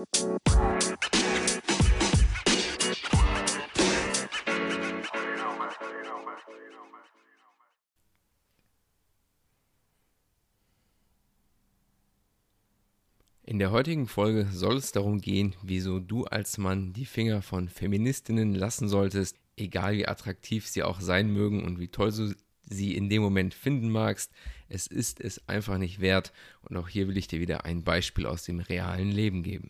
In der heutigen Folge soll es darum gehen, wieso du als Mann die Finger von Feministinnen lassen solltest, egal wie attraktiv sie auch sein mögen und wie toll du sie in dem Moment finden magst. Es ist es einfach nicht wert und auch hier will ich dir wieder ein Beispiel aus dem realen Leben geben.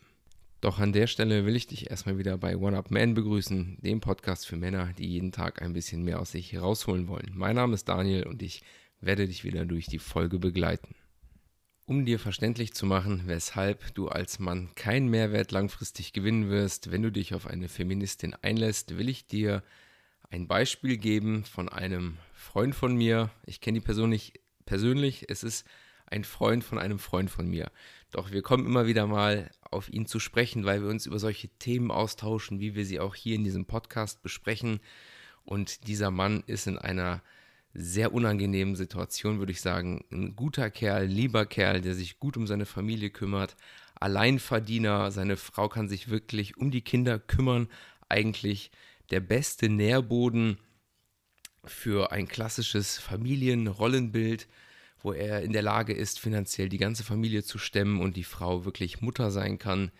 Doch an der Stelle will ich dich erstmal wieder bei One Up Man begrüßen, dem Podcast für Männer, die jeden Tag ein bisschen mehr aus sich herausholen wollen. Mein Name ist Daniel und ich werde dich wieder durch die Folge begleiten. Um dir verständlich zu machen, weshalb du als Mann keinen Mehrwert langfristig gewinnen wirst, wenn du dich auf eine Feministin einlässt, will ich dir ein Beispiel geben von einem Freund von mir. Ich kenne die Person nicht persönlich, es ist ein Freund von einem Freund von mir. Doch wir kommen immer wieder mal auf ihn zu sprechen, weil wir uns über solche Themen austauschen, wie wir sie auch hier in diesem Podcast besprechen. Und dieser Mann ist in einer sehr unangenehmen Situation, würde ich sagen. Ein guter Kerl, lieber Kerl, der sich gut um seine Familie kümmert, Alleinverdiener, seine Frau kann sich wirklich um die Kinder kümmern. Eigentlich der beste Nährboden für ein klassisches Familienrollenbild wo er in der Lage ist, finanziell die ganze Familie zu stemmen und die Frau wirklich Mutter sein kann.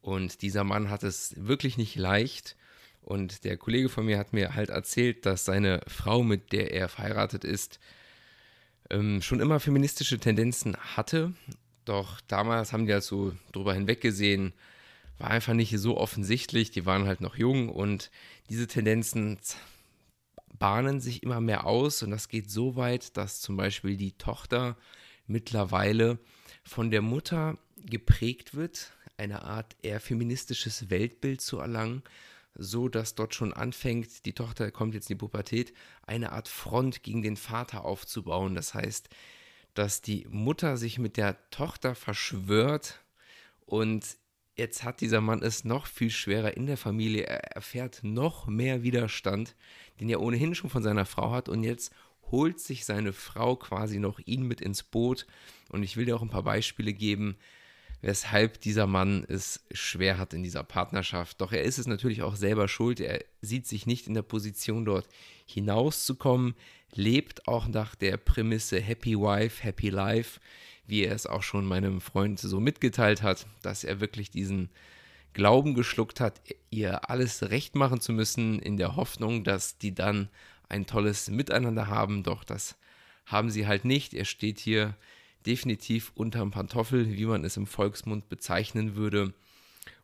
Und dieser Mann hat es wirklich nicht leicht. Und der Kollege von mir hat mir halt erzählt, dass seine Frau, mit der er verheiratet ist, ähm, schon immer feministische Tendenzen hatte. Doch damals haben die halt so drüber hinweggesehen, war einfach nicht so offensichtlich. Die waren halt noch jung und diese Tendenzen bahnen sich immer mehr aus und das geht so weit, dass zum Beispiel die Tochter mittlerweile von der Mutter geprägt wird, eine Art eher feministisches Weltbild zu erlangen, so dass dort schon anfängt, die Tochter kommt jetzt in die Pubertät, eine Art Front gegen den Vater aufzubauen. Das heißt, dass die Mutter sich mit der Tochter verschwört und Jetzt hat dieser Mann es noch viel schwerer in der Familie. Er erfährt noch mehr Widerstand, den er ohnehin schon von seiner Frau hat. Und jetzt holt sich seine Frau quasi noch ihn mit ins Boot. Und ich will dir auch ein paar Beispiele geben, weshalb dieser Mann es schwer hat in dieser Partnerschaft. Doch er ist es natürlich auch selber schuld. Er sieht sich nicht in der Position, dort hinauszukommen, lebt auch nach der Prämisse Happy Wife, Happy Life wie er es auch schon meinem Freund so mitgeteilt hat, dass er wirklich diesen Glauben geschluckt hat, ihr alles recht machen zu müssen, in der Hoffnung, dass die dann ein tolles Miteinander haben. Doch das haben sie halt nicht. Er steht hier definitiv unterm Pantoffel, wie man es im Volksmund bezeichnen würde.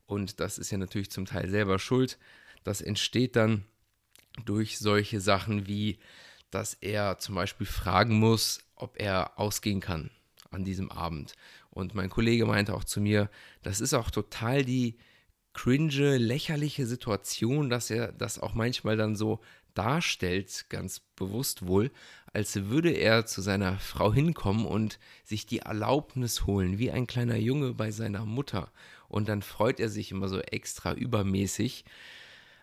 Und das ist ja natürlich zum Teil selber schuld. Das entsteht dann durch solche Sachen wie, dass er zum Beispiel fragen muss, ob er ausgehen kann an diesem Abend. Und mein Kollege meinte auch zu mir, das ist auch total die cringe, lächerliche Situation, dass er das auch manchmal dann so darstellt, ganz bewusst wohl, als würde er zu seiner Frau hinkommen und sich die Erlaubnis holen, wie ein kleiner Junge bei seiner Mutter. Und dann freut er sich immer so extra übermäßig,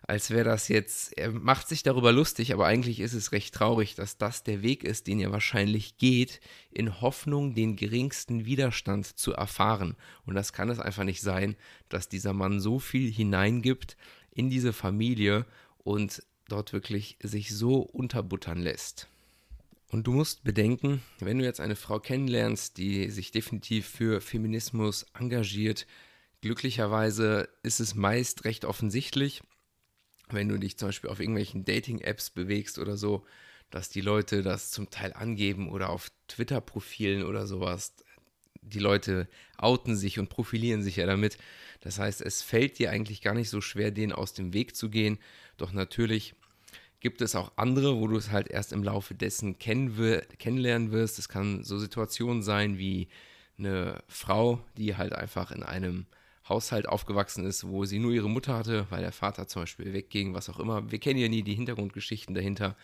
als wäre das jetzt, er macht sich darüber lustig, aber eigentlich ist es recht traurig, dass das der Weg ist, den er wahrscheinlich geht, in Hoffnung, den geringsten Widerstand zu erfahren. Und das kann es einfach nicht sein, dass dieser Mann so viel hineingibt in diese Familie und dort wirklich sich so unterbuttern lässt. Und du musst bedenken, wenn du jetzt eine Frau kennenlernst, die sich definitiv für Feminismus engagiert, glücklicherweise ist es meist recht offensichtlich, wenn du dich zum Beispiel auf irgendwelchen Dating-Apps bewegst oder so, dass die Leute das zum Teil angeben oder auf Twitter-Profilen oder sowas. Die Leute outen sich und profilieren sich ja damit. Das heißt, es fällt dir eigentlich gar nicht so schwer, denen aus dem Weg zu gehen. Doch natürlich gibt es auch andere, wo du es halt erst im Laufe dessen kennen kennenlernen wirst. Es kann so Situationen sein wie eine Frau, die halt einfach in einem Haushalt aufgewachsen ist, wo sie nur ihre Mutter hatte, weil der Vater zum Beispiel wegging, was auch immer. Wir kennen ja nie die Hintergrundgeschichten dahinter,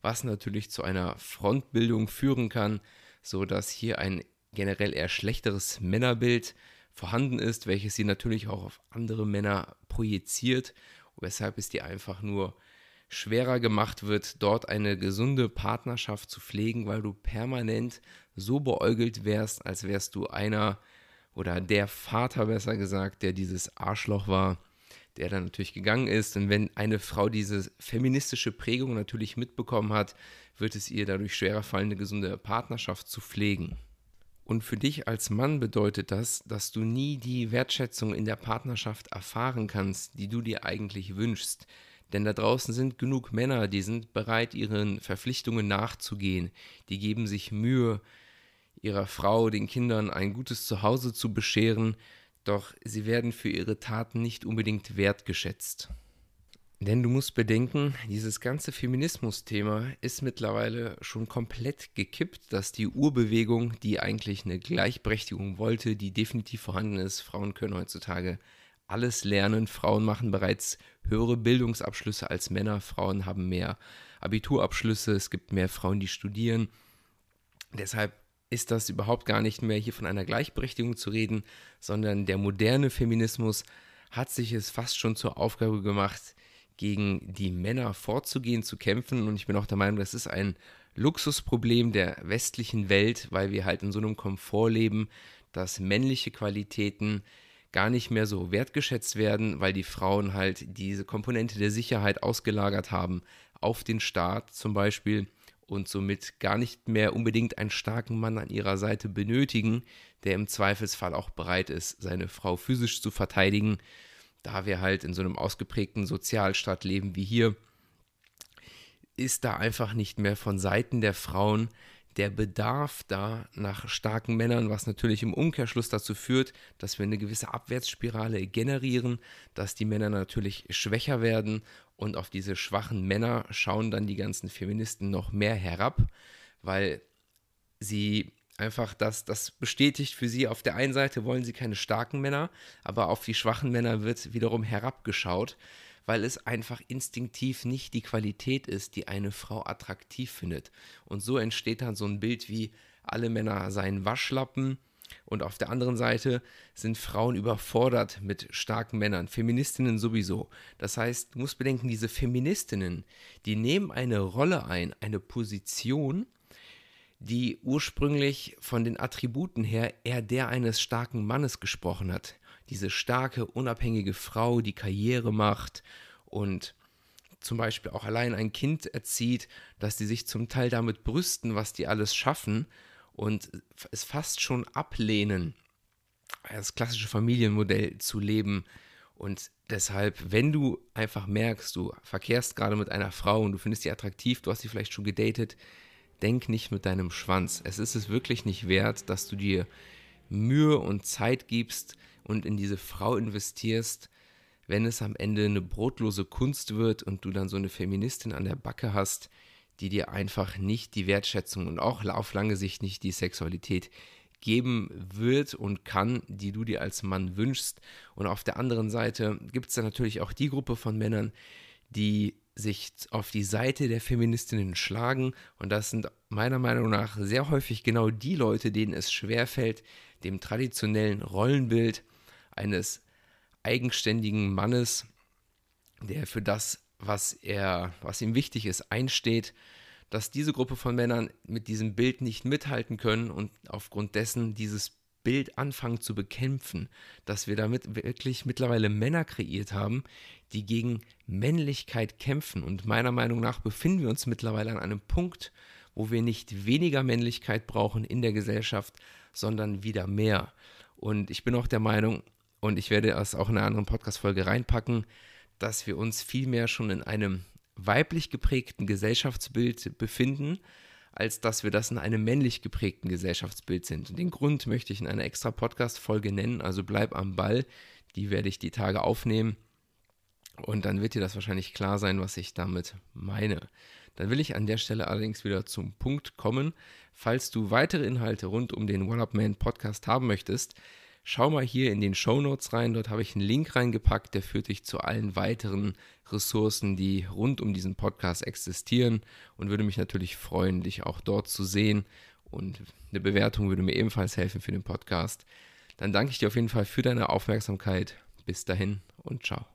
was natürlich zu einer Frontbildung führen kann, sodass hier ein generell eher schlechteres Männerbild vorhanden ist, welches sie natürlich auch auf andere Männer projiziert, weshalb es dir einfach nur schwerer gemacht wird, dort eine gesunde Partnerschaft zu pflegen, weil du permanent so beäugelt wärst, als wärst du einer oder der Vater besser gesagt, der dieses Arschloch war, der dann natürlich gegangen ist. Und wenn eine Frau diese feministische Prägung natürlich mitbekommen hat, wird es ihr dadurch schwerer fallen, eine gesunde Partnerschaft zu pflegen. Und für dich als Mann bedeutet das, dass du nie die Wertschätzung in der Partnerschaft erfahren kannst, die du dir eigentlich wünschst. Denn da draußen sind genug Männer, die sind bereit, ihren Verpflichtungen nachzugehen. Die geben sich Mühe, ihrer Frau, den Kindern ein gutes Zuhause zu bescheren, doch sie werden für ihre Taten nicht unbedingt wertgeschätzt. Denn du musst bedenken, dieses ganze Feminismus-Thema ist mittlerweile schon komplett gekippt, dass die Urbewegung, die eigentlich eine Gleichberechtigung wollte, die definitiv vorhanden ist, Frauen können heutzutage alles lernen, Frauen machen bereits höhere Bildungsabschlüsse als Männer, Frauen haben mehr Abiturabschlüsse, es gibt mehr Frauen, die studieren. Deshalb ist das überhaupt gar nicht mehr hier von einer Gleichberechtigung zu reden, sondern der moderne Feminismus hat sich es fast schon zur Aufgabe gemacht, gegen die Männer vorzugehen, zu kämpfen. Und ich bin auch der Meinung, das ist ein Luxusproblem der westlichen Welt, weil wir halt in so einem Komfort leben, dass männliche Qualitäten gar nicht mehr so wertgeschätzt werden, weil die Frauen halt diese Komponente der Sicherheit ausgelagert haben auf den Staat zum Beispiel und somit gar nicht mehr unbedingt einen starken Mann an ihrer Seite benötigen, der im Zweifelsfall auch bereit ist, seine Frau physisch zu verteidigen, da wir halt in so einem ausgeprägten Sozialstaat leben wie hier, ist da einfach nicht mehr von Seiten der Frauen der Bedarf da nach starken Männern, was natürlich im Umkehrschluss dazu führt, dass wir eine gewisse Abwärtsspirale generieren, dass die Männer natürlich schwächer werden und auf diese schwachen Männer schauen dann die ganzen Feministen noch mehr herab, weil sie einfach das, das bestätigt für sie. Auf der einen Seite wollen sie keine starken Männer, aber auf die schwachen Männer wird wiederum herabgeschaut, weil es einfach instinktiv nicht die Qualität ist, die eine Frau attraktiv findet. Und so entsteht dann so ein Bild wie alle Männer seien Waschlappen. Und auf der anderen Seite sind Frauen überfordert mit starken Männern, Feministinnen sowieso. Das heißt, du musst bedenken, diese Feministinnen, die nehmen eine Rolle ein, eine Position, die ursprünglich von den Attributen her eher der eines starken Mannes gesprochen hat. Diese starke, unabhängige Frau, die Karriere macht und zum Beispiel auch allein ein Kind erzieht, dass die sich zum Teil damit brüsten, was die alles schaffen und es fast schon ablehnen, das klassische Familienmodell zu leben. Und deshalb, wenn du einfach merkst, du verkehrst gerade mit einer Frau und du findest sie attraktiv, du hast sie vielleicht schon gedatet, denk nicht mit deinem Schwanz. Es ist es wirklich nicht wert, dass du dir Mühe und Zeit gibst und in diese Frau investierst, wenn es am Ende eine brotlose Kunst wird und du dann so eine Feministin an der Backe hast, die dir einfach nicht die Wertschätzung und auch auf lange Sicht nicht die Sexualität geben wird und kann, die du dir als Mann wünschst. Und auf der anderen Seite gibt es dann natürlich auch die Gruppe von Männern, die sich auf die Seite der Feministinnen schlagen. Und das sind meiner Meinung nach sehr häufig genau die Leute, denen es schwerfällt, dem traditionellen Rollenbild eines eigenständigen Mannes, der für das, was er, was ihm wichtig ist, einsteht, dass diese Gruppe von Männern mit diesem Bild nicht mithalten können und aufgrund dessen dieses Bild anfangen zu bekämpfen, dass wir damit wirklich mittlerweile Männer kreiert haben, die gegen Männlichkeit kämpfen. Und meiner Meinung nach befinden wir uns mittlerweile an einem Punkt, wo wir nicht weniger Männlichkeit brauchen in der Gesellschaft, sondern wieder mehr. Und ich bin auch der Meinung, und ich werde das auch in einer anderen Podcast-Folge reinpacken, dass wir uns vielmehr schon in einem weiblich geprägten Gesellschaftsbild befinden, als dass wir das in einem männlich geprägten Gesellschaftsbild sind. Und den Grund möchte ich in einer extra Podcast-Folge nennen, also bleib am Ball. Die werde ich die Tage aufnehmen. Und dann wird dir das wahrscheinlich klar sein, was ich damit meine. Dann will ich an der Stelle allerdings wieder zum Punkt kommen. Falls du weitere Inhalte rund um den One Up Man Podcast haben möchtest, schau mal hier in den Show Notes rein. Dort habe ich einen Link reingepackt, der führt dich zu allen weiteren Ressourcen, die rund um diesen Podcast existieren und würde mich natürlich freuen, dich auch dort zu sehen. Und eine Bewertung würde mir ebenfalls helfen für den Podcast. Dann danke ich dir auf jeden Fall für deine Aufmerksamkeit. Bis dahin und ciao.